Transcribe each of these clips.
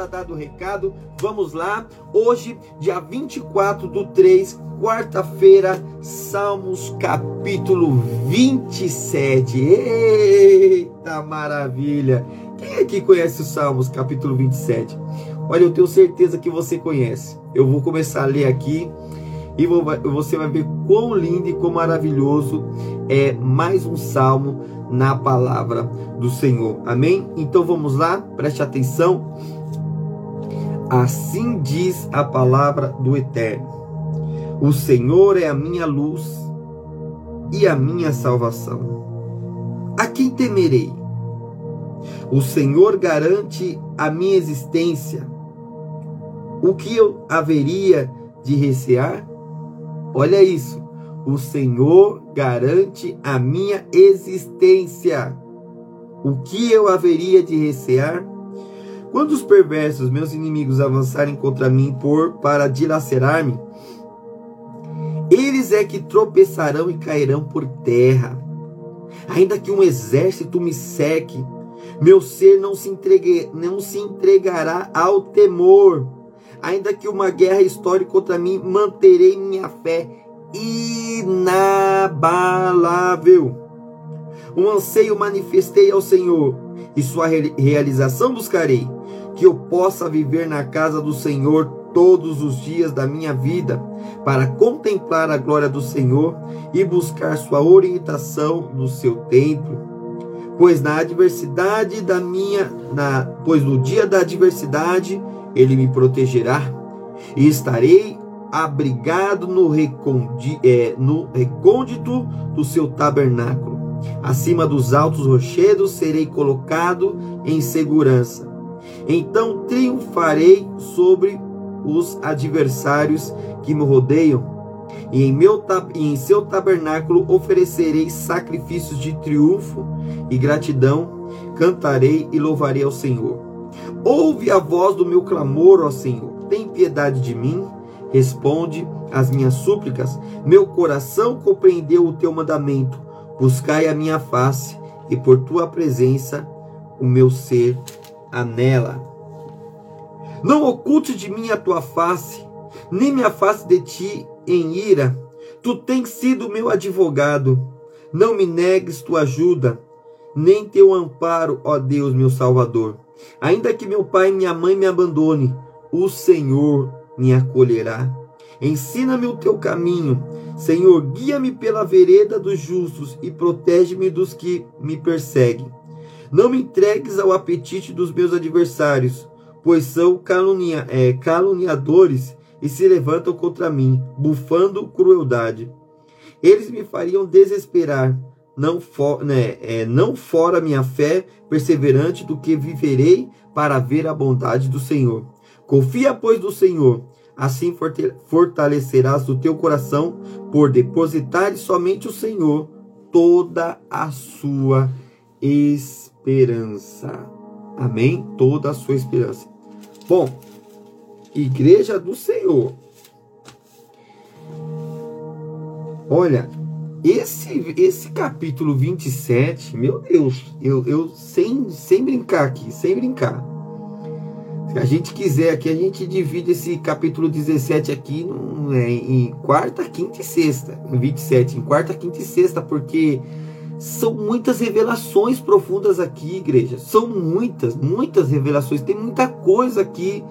Tá dado o recado. Vamos lá. Hoje, dia 24 do 3, quarta-feira, Salmos capítulo 27. Eita maravilha! Quem aqui conhece os Salmos capítulo 27? Olha, eu tenho certeza que você conhece. Eu vou começar a ler aqui e você vai ver quão lindo e quão maravilhoso é mais um salmo na palavra do Senhor. Amém? Então vamos lá, preste atenção. Assim diz a palavra do Eterno: O Senhor é a minha luz e a minha salvação. A quem temerei? O Senhor garante a minha existência. O que eu haveria de recear? Olha isso. O Senhor garante a minha existência. O que eu haveria de recear? Quando os perversos, meus inimigos, avançarem contra mim por para dilacerar-me, eles é que tropeçarão e cairão por terra. Ainda que um exército me cerque, meu ser não se, entregue, não se entregará ao temor. Ainda que uma guerra estoure contra mim, manterei minha fé inabalável. Um anseio manifestei ao Senhor, e sua re- realização buscarei, que eu possa viver na casa do Senhor todos os dias da minha vida, para contemplar a glória do Senhor e buscar sua orientação no seu templo. Pois na adversidade da minha, na, pois no dia da adversidade ele me protegerá, e estarei abrigado no, recondi, é, no recôndito do seu tabernáculo. Acima dos altos rochedos serei colocado em segurança. Então triunfarei sobre os adversários que me rodeiam, e em, meu, e em seu tabernáculo oferecerei sacrifícios de triunfo e gratidão, cantarei e louvarei ao Senhor. Ouve a voz do meu clamor, ó Senhor, tem piedade de mim, responde às minhas súplicas. Meu coração compreendeu o teu mandamento. Buscai a minha face, e por tua presença o meu ser anela. Não oculte de mim a tua face, nem me afaste de ti em ira. Tu tens sido meu advogado. Não me negues tua ajuda, nem teu amparo, ó Deus, meu Salvador. Ainda que meu pai e minha mãe me abandone, o Senhor me acolherá. Ensina-me o teu caminho, Senhor, guia-me pela vereda dos justos e protege-me dos que me perseguem. Não me entregues ao apetite dos meus adversários, pois são calunia, é, caluniadores e se levantam contra mim, bufando crueldade. Eles me fariam desesperar, não, for, né, é, não fora minha fé perseverante do que viverei para ver a bondade do Senhor. Confia, pois, do Senhor, assim fortalecerás o teu coração, por depositar somente o Senhor toda a sua esperança. Amém? Toda a sua esperança. Bom, Igreja do Senhor. Olha, esse, esse capítulo 27, meu Deus, eu, eu sem, sem brincar aqui, sem brincar. Se a gente quiser aqui, a gente divide esse capítulo 17 aqui é, em quarta, quinta e sexta. Em 27, em quarta, quinta e sexta, porque são muitas revelações profundas aqui, igreja. São muitas, muitas revelações. Tem muita coisa aqui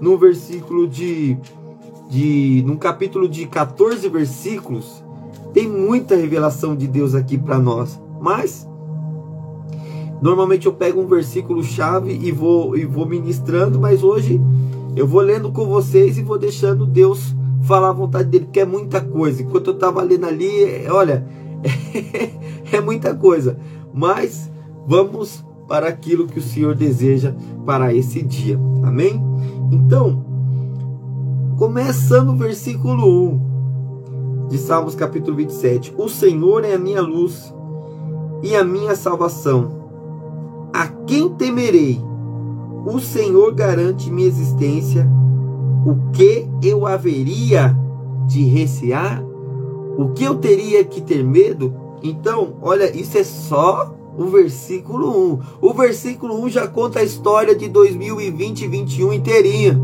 no versículo de. de num capítulo de 14 versículos. Tem muita revelação de Deus aqui para nós. Mas Normalmente eu pego um versículo chave e vou e vou ministrando, mas hoje eu vou lendo com vocês e vou deixando Deus falar a vontade dele, porque é muita coisa. Enquanto eu estava lendo ali, olha, é muita coisa. mas vamos para aquilo que o Senhor deseja para esse dia. Amém? Então, começando o versículo 1 de Salmos capítulo 27. O Senhor é a minha luz e a minha salvação. A quem temerei? O Senhor garante minha existência. O que eu haveria de recear? O que eu teria que ter medo? Então, olha, isso é só o versículo 1. O versículo 1 já conta a história de 2020 e 2021 inteirinha.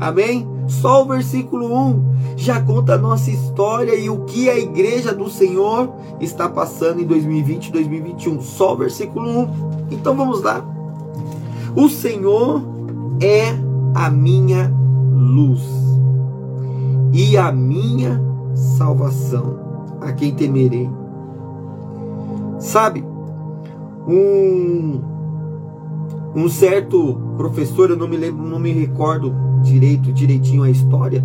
Amém? Só o versículo 1 já conta a nossa história e o que a igreja do Senhor está passando em 2020 e 2021. Só o versículo 1. Então vamos lá. O Senhor é a minha luz e a minha salvação. A quem temerei? Sabe, um, um certo professor, eu não me lembro, não me recordo direito, direitinho a história,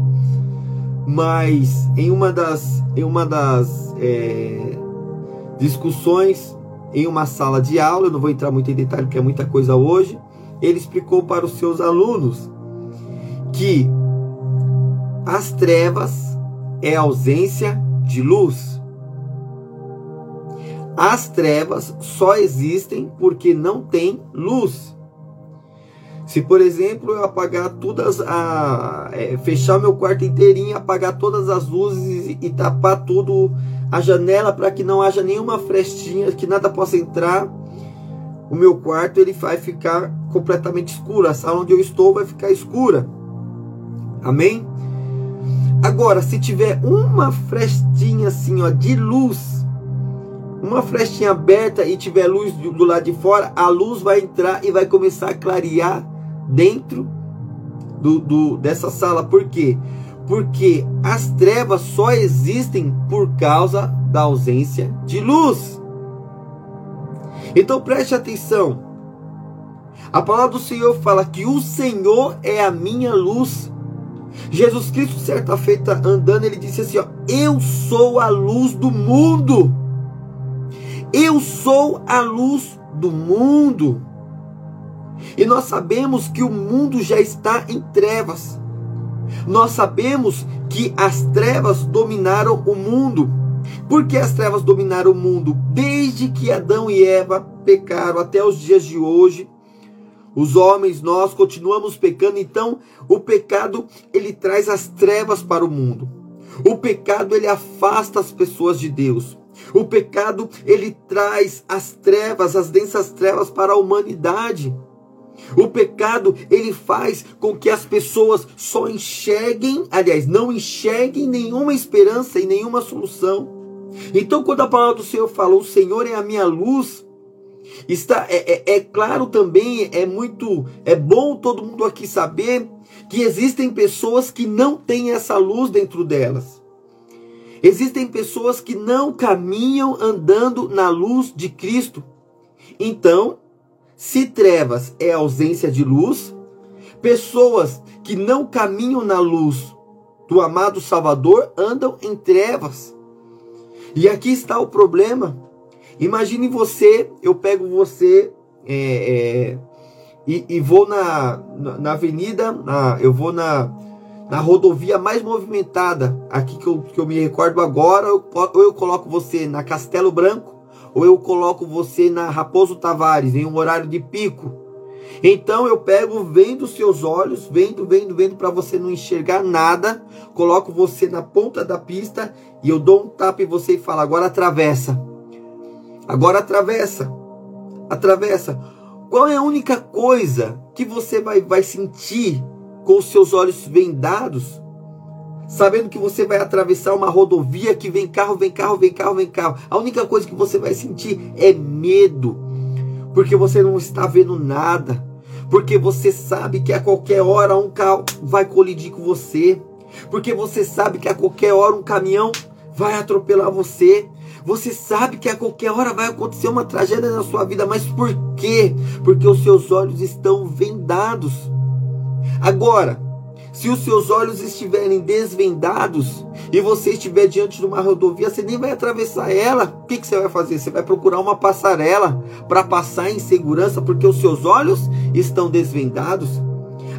mas em uma das, em uma das é, discussões em uma sala de aula, eu não vou entrar muito em detalhe porque é muita coisa hoje, ele explicou para os seus alunos que as trevas é ausência de luz. As trevas só existem porque não tem luz. Se, por exemplo, eu apagar todas a é, fechar meu quarto inteirinho, apagar todas as luzes e, tapar tudo a janela para que não haja nenhuma frestinha, que nada possa entrar, o meu quarto ele vai ficar completamente escuro. A sala onde eu estou vai ficar escura. Amém? Agora, se tiver uma frestinha assim, ó, de luz, uma flechinha aberta e tiver luz do lado de fora, a luz vai entrar e vai começar a clarear dentro do, do, dessa sala. Por quê? Porque as trevas só existem por causa da ausência de luz. Então preste atenção. A palavra do Senhor fala que o Senhor é a minha luz. Jesus Cristo, certa feita andando, ele disse assim: ó, Eu sou a luz do mundo. Eu sou a luz do mundo. E nós sabemos que o mundo já está em trevas. Nós sabemos que as trevas dominaram o mundo. Por que as trevas dominaram o mundo? Desde que Adão e Eva pecaram até os dias de hoje. Os homens, nós continuamos pecando, então o pecado ele traz as trevas para o mundo. O pecado ele afasta as pessoas de Deus. O pecado, ele traz as trevas, as densas trevas para a humanidade. O pecado, ele faz com que as pessoas só enxerguem, aliás, não enxerguem nenhuma esperança e nenhuma solução. Então, quando a palavra do Senhor fala, o Senhor é a minha luz, está é, é, é claro também, é muito, é bom todo mundo aqui saber que existem pessoas que não têm essa luz dentro delas. Existem pessoas que não caminham andando na luz de Cristo. Então, se trevas é ausência de luz, pessoas que não caminham na luz do amado Salvador andam em trevas. E aqui está o problema. Imagine você, eu pego você é, é, e, e, vou na, na, na avenida, na, eu vou na, na rodovia mais movimentada, aqui que eu, que eu me recordo agora, eu, ou eu coloco você na Castelo Branco, ou eu coloco você na Raposo Tavares, em um horário de pico. Então eu pego, vendo seus olhos, vendo, vendo, vendo, para você não enxergar nada, coloco você na ponta da pista e eu dou um tapa em você e falo: agora atravessa. Agora atravessa. Atravessa. Qual é a única coisa que você vai, vai sentir com os seus olhos vendados, sabendo que você vai atravessar uma rodovia que vem carro, vem carro, vem carro, vem carro. A única coisa que você vai sentir é medo, porque você não está vendo nada, porque você sabe que a qualquer hora um carro vai colidir com você, porque você sabe que a qualquer hora um caminhão vai atropelar você. Você sabe que a qualquer hora vai acontecer uma tragédia na sua vida, mas por quê? Porque os seus olhos estão vendados. Agora, Se os seus olhos estiverem desvendados e você estiver diante de uma rodovia, você nem vai atravessar ela. O que, que você vai fazer? Você vai procurar uma passarela para passar em segurança, porque os seus olhos estão desvendados.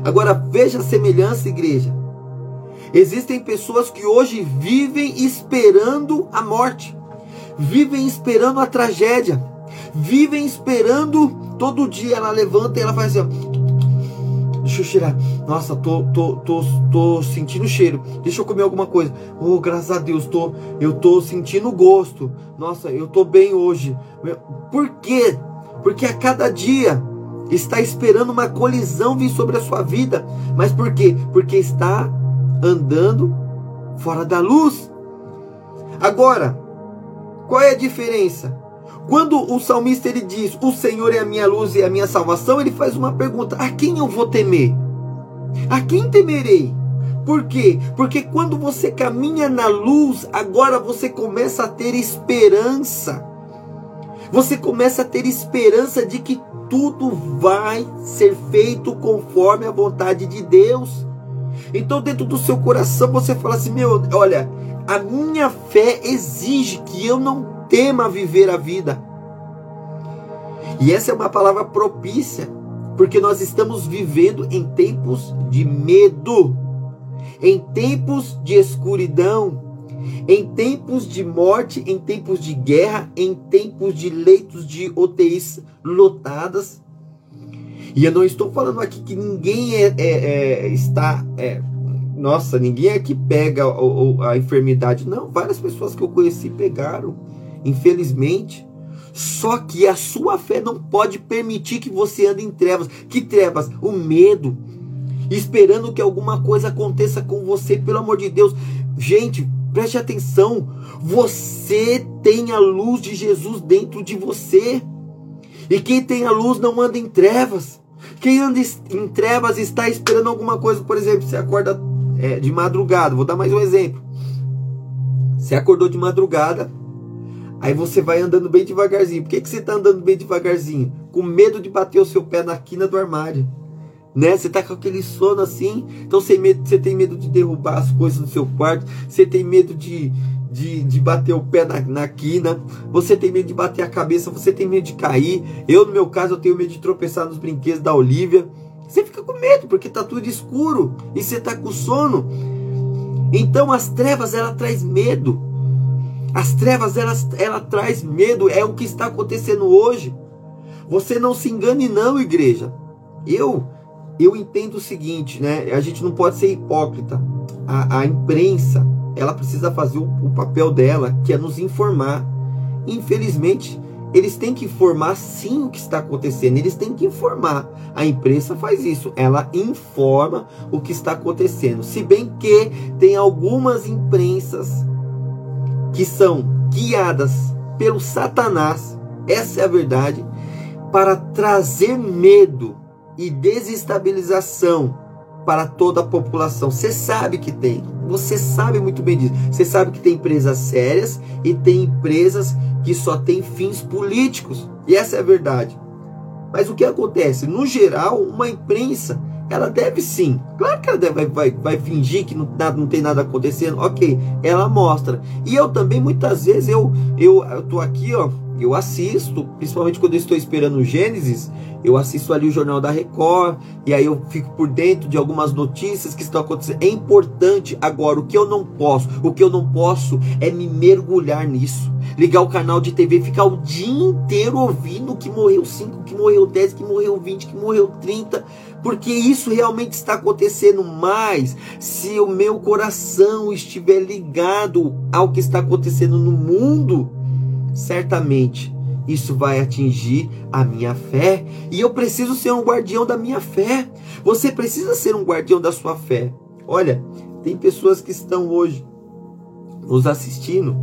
Agora veja a semelhança, igreja. Existem pessoas que hoje vivem esperando a morte, vivem esperando a tragédia, vivem esperando todo dia ela levanta e ela faz assim, ó, deixa eu cheirar. Nossa, tô, tô, tô, tô sentindo cheiro. Deixa eu comer alguma coisa. Oh, graças a Deus, tô, eu tô sentindo gosto. Nossa, eu tô bem hoje. Por quê? Porque a cada dia está esperando uma colisão vir sobre a sua vida. Mas por quê? Porque está andando fora da luz. Agora, qual é a diferença? Quando o salmista ele diz: "O Senhor é a minha luz e a minha salvação", ele faz uma pergunta: a quem eu vou temer? A quem temerei? Por quê? Porque quando você caminha na luz, agora você começa a ter esperança. Você começa a ter esperança de que tudo vai ser feito conforme a vontade de Deus. Então, dentro do seu coração, você fala assim: meu, olha, a minha fé exige que eu não tema viver a vida. E essa é uma palavra propícia, porque nós estamos vivendo em tempos de medo, em tempos de escuridão, em tempos de morte, em tempos de guerra, em tempos de leitos de UTIs lotadas. E eu não estou falando aqui que ninguém é, é, é está. É, nossa, ninguém é que pega a, a enfermidade. Não, várias pessoas que eu conheci pegaram, infelizmente. Só que a sua fé não pode permitir que você ande em trevas. Que trevas? O medo. Esperando que alguma coisa aconteça com você, pelo amor de Deus. Gente, Preste atenção, você tem a luz de Jesus dentro de você. E quem tem a luz não anda em trevas. Quem anda em trevas está esperando alguma coisa. Por exemplo, você acorda é, de madrugada. Vou dar mais um exemplo. Você acordou de madrugada, aí você vai andando bem devagarzinho. Por que, que você está andando bem devagarzinho? Com medo de bater o seu pé na quina do armário né? Você tá com aquele sono assim, então você, medo, você tem medo de derrubar as coisas do seu quarto, você tem medo de, de, de bater o pé na, na quina, você tem medo de bater a cabeça, você tem medo de cair. Eu, no meu caso, eu tenho medo de tropeçar nos brinquedos da Olivia. Você fica com medo, porque tá tudo escuro e você tá com sono. Então as trevas ela traz medo. As trevas ela, ela traz medo, é o que está acontecendo hoje. Você não se engane não, igreja. Eu eu entendo o seguinte, né? A gente não pode ser hipócrita. A, a imprensa, ela precisa fazer o, o, papel dela, que é nos informar. Infelizmente, eles têm que informar sim o que está acontecendo. Eles têm que informar. A imprensa faz isso. Ela informa o que está acontecendo. Se bem que tem algumas imprensas que são guiadas pelo Satanás. Essa é a verdade. Para trazer medo e desestabilização para toda a população. Você sabe que tem. Você sabe muito bem disso. Você sabe que tem empresas sérias e tem empresas que só têm fins políticos. E essa é a verdade. Mas o que acontece? No geral, uma imprensa, ela deve sim. Claro que ela deve, vai, vai, vai fingir que não, nada, não tem nada acontecendo. Ok, ela mostra. E eu também, muitas vezes, eu, eu, eu tô aqui, ó eu assisto, principalmente quando eu estou esperando o Gênesis, eu assisto ali o Jornal da Record, e aí eu fico por dentro de algumas notícias que estão acontecendo. É importante agora, o que eu não posso, o que eu não posso é me mergulhar nisso. Ligar o canal de TV, ficar o dia inteiro ouvindo que morreu 5, que morreu 10, que morreu 20, que morreu 30, porque isso realmente está acontecendo mais se o meu coração estiver ligado ao que está acontecendo no mundo certamente isso vai atingir a minha fé e eu preciso ser um guardião da minha fé. Você precisa ser um guardião da sua fé. Olha, tem pessoas que estão hoje nos assistindo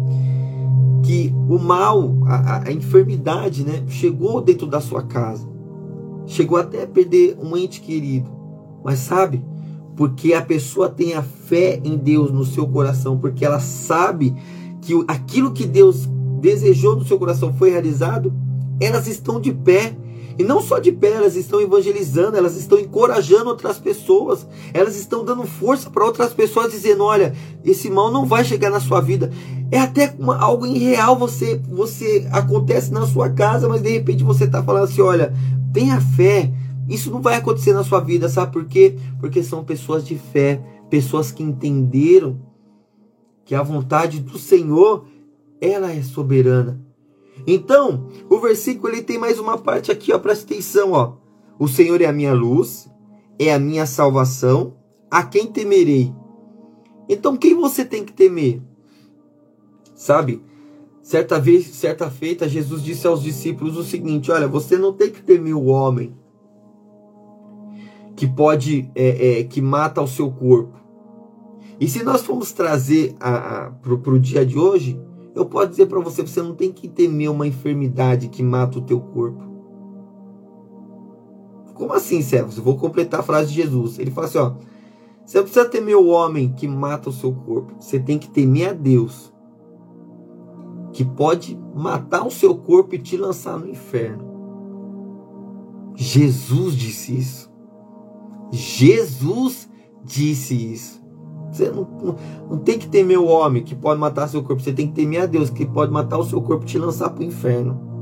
que o mal, a, a enfermidade, né, chegou dentro da sua casa, chegou até a perder um ente querido, mas sabe? Porque a pessoa tem a fé em Deus no seu coração, porque ela sabe que aquilo que Deus desejou no seu coração foi realizado, elas estão de pé E não só de pé, elas estão evangelizando, elas estão encorajando outras pessoas, elas estão dando força para outras pessoas, dizendo: olha, esse mal não vai chegar na sua vida. É até uma, algo irreal você, você acontece na sua casa, mas de repente você está falando assim: olha, tenha fé, isso não vai acontecer na sua vida, sabe por quê? Porque são pessoas de fé, pessoas que entenderam que a vontade do Senhor ela é soberana. Então, o versículo ele tem mais uma parte aqui, ó, presta atenção, ó. O Senhor é a minha luz, é a minha salvação, a quem temerei? Então, quem você tem que temer? Sabe? Certa vez, certa feita, Jesus disse aos discípulos o seguinte: Olha, você não tem que temer o homem que pode, é, é, que mata o seu corpo. E se nós formos trazer para o dia de hoje, eu posso dizer para você, você não tem que temer uma enfermidade que mata o teu corpo. Como assim, servos? Eu vou completar a frase de Jesus. Ele fala assim, ó, você não precisa temer o homem que mata o seu corpo. Você tem que temer a Deus, que pode matar o seu corpo e te lançar no inferno. Jesus disse isso. Jesus disse isso. Você não, não, não, tem que temer o homem que pode matar seu corpo. Você tem que temer a Deus que pode matar o seu corpo e te lançar para o inferno.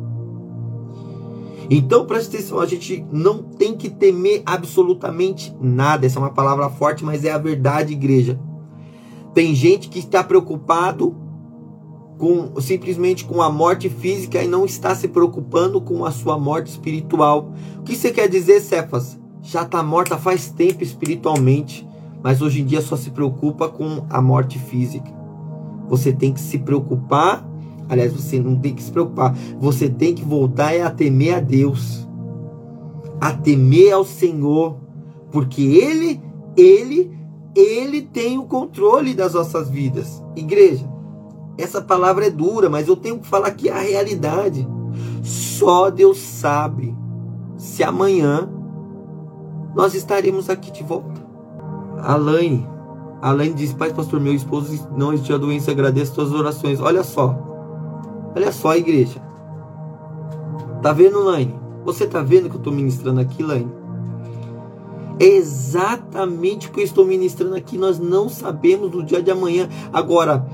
Então preste atenção, a gente não tem que temer absolutamente nada. Essa é uma palavra forte, mas é a verdade, igreja. Tem gente que está preocupado com simplesmente com a morte física e não está se preocupando com a sua morte espiritual. O que você quer dizer, Cefas? Já está morta faz tempo espiritualmente mas hoje em dia só se preocupa com a morte física. Você tem que se preocupar, aliás, você não tem que se preocupar, você tem que voltar a temer a Deus, a temer ao Senhor, porque Ele, Ele, Ele tem o controle das nossas vidas. Igreja, essa palavra é dura, mas eu tenho que falar aqui a realidade. Só Deus sabe se amanhã nós estaremos aqui de volta. Alaine. Alaine disse, Pai, pastor, meu esposo não existe a doença, agradeço suas orações. Olha só. Olha só, igreja. Tá vendo, Laine? Você tá vendo que eu estou ministrando aqui, Laine? É exatamente o que eu estou ministrando aqui. Nós não sabemos do dia de amanhã. Agora,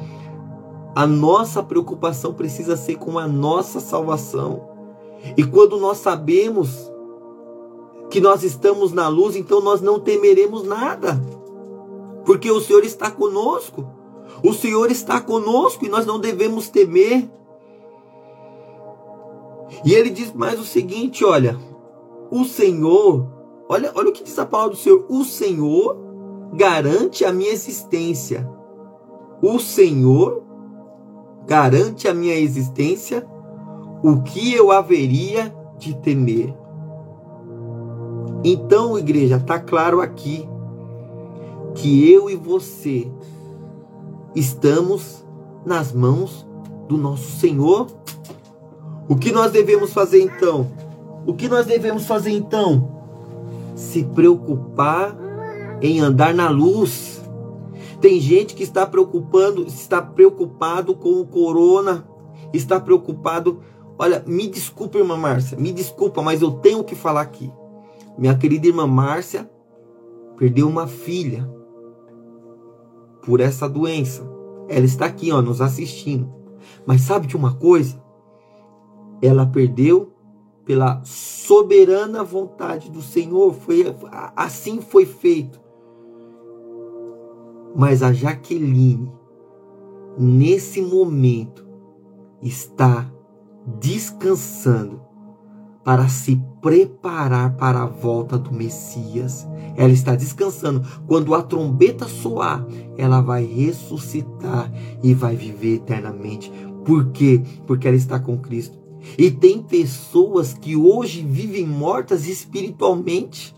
a nossa preocupação precisa ser com a nossa salvação. E quando nós sabemos que nós estamos na luz, então nós não temeremos nada porque o Senhor está conosco. O Senhor está conosco e nós não devemos temer. E ele diz mais o seguinte: olha, o Senhor, olha, olha o que diz a palavra do Senhor: o Senhor garante a minha existência. O Senhor garante a minha existência. O que eu haveria de temer? Então, igreja, está claro aqui que eu e você estamos nas mãos do nosso Senhor. O que nós devemos fazer então? O que nós devemos fazer então? Se preocupar em andar na luz. Tem gente que está preocupando, está preocupado com o corona, está preocupado. Olha, me desculpa, irmã Márcia, me desculpa, mas eu tenho que falar aqui. Minha querida irmã Márcia perdeu uma filha por essa doença. Ela está aqui, ó, nos assistindo. Mas sabe de uma coisa? Ela perdeu pela soberana vontade do Senhor. Foi assim foi feito. Mas a Jaqueline nesse momento está descansando para se preparar para a volta do Messias. Ela está descansando. Quando a trombeta soar, ela vai ressuscitar e vai viver eternamente. Por quê? Porque ela está com Cristo. E tem pessoas que hoje vivem mortas espiritualmente,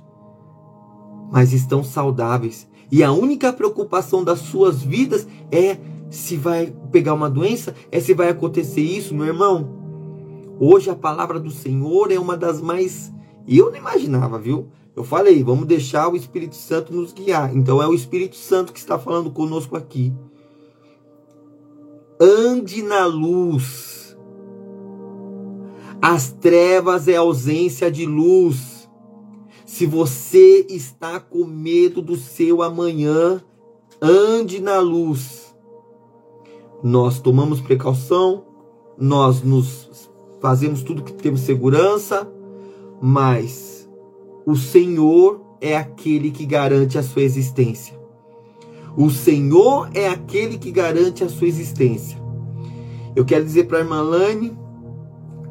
mas estão saudáveis. E a única preocupação das suas vidas é se vai pegar uma doença, é se vai acontecer isso, meu irmão. Hoje a palavra do Senhor é uma das mais. Eu não imaginava, viu? Eu falei, vamos deixar o Espírito Santo nos guiar. Então é o Espírito Santo que está falando conosco aqui. Ande na luz. As trevas é ausência de luz. Se você está com medo do seu amanhã, ande na luz. Nós tomamos precaução, nós nos fazemos tudo que temos segurança, mas o Senhor é aquele que garante a sua existência. O Senhor é aquele que garante a sua existência. Eu quero dizer para a irmã Lane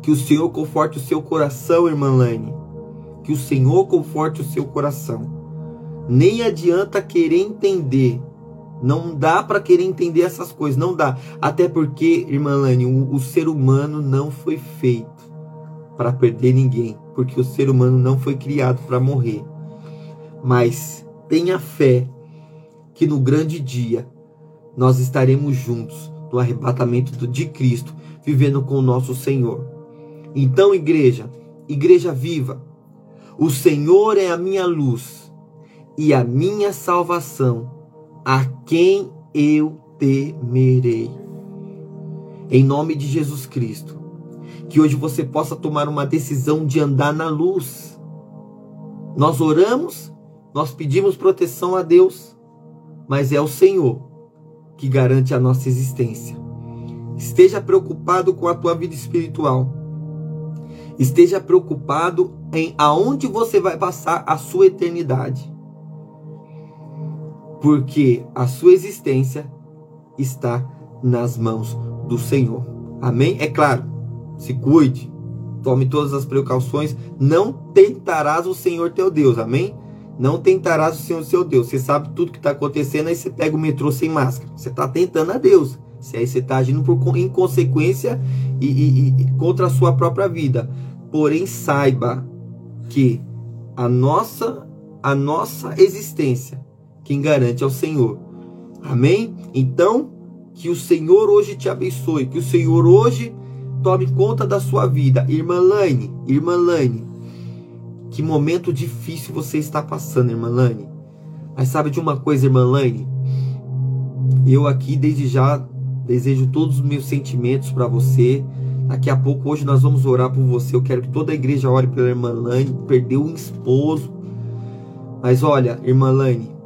que o Senhor conforte o seu coração, irmã Lane. Que o Senhor conforte o seu coração. Nem adianta querer entender. Não dá para querer entender essas coisas, não dá. Até porque, irmã Lane, o, o ser humano não foi feito para perder ninguém, porque o ser humano não foi criado para morrer. Mas tenha fé que no grande dia nós estaremos juntos no arrebatamento de Cristo, vivendo com o nosso Senhor. Então, igreja, igreja viva, o Senhor é a minha luz e a minha salvação, a quem eu temerei. Em nome de Jesus Cristo, que hoje você possa tomar uma decisão de andar na luz. Nós oramos, nós pedimos proteção a Deus, mas é o Senhor que garante a nossa existência. Esteja preocupado com a tua vida espiritual. Esteja preocupado em aonde você vai passar a sua eternidade. Porque a sua existência está nas mãos do Senhor. Amém? É claro, se cuide, tome todas as precauções, não tentarás o Senhor teu Deus. Amém? Não tentarás o Senhor seu Deus. Você sabe tudo que está acontecendo, aí você pega o metrô sem máscara. Você está tentando a Deus. Se aí você está agindo por inconsequência e, e, e contra a sua própria vida. Porém, saiba que a nossa a nossa existência quem garante é o Senhor. Amém? Então, que o Senhor hoje te abençoe, que o Senhor hoje tome conta da sua vida. Irmã Lane, irmã Lane, que momento difícil você está passando, irmã Lane. Mas sabe de uma coisa, irmã Lane? Eu aqui desde já desejo todos os meus sentimentos para você. Daqui a pouco, hoje, nós vamos orar por você. Eu quero que toda a igreja ore pela irmã Lane. Perdeu um esposo. Mas olha, irmã Lane,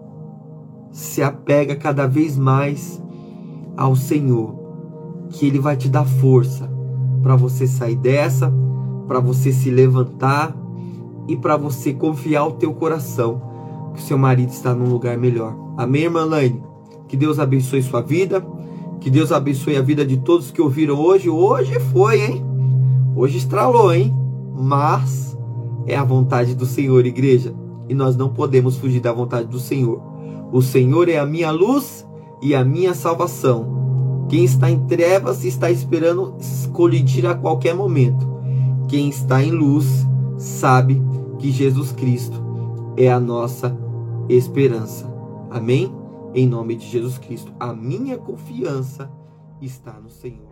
se apega cada vez mais ao Senhor, que Ele vai te dar força para você sair dessa, para você se levantar e para você confiar o teu coração que o seu marido está num lugar melhor. Amém, irmã Lane? Que Deus abençoe sua vida. Que Deus abençoe a vida de todos que ouviram hoje. Hoje foi, hein? Hoje estralou, hein? Mas é a vontade do Senhor, igreja. E nós não podemos fugir da vontade do Senhor. O Senhor é a minha luz e a minha salvação. Quem está em trevas está esperando colidir a qualquer momento. Quem está em luz sabe que Jesus Cristo é a nossa esperança. Amém? Em nome de Jesus Cristo, a minha confiança está no Senhor.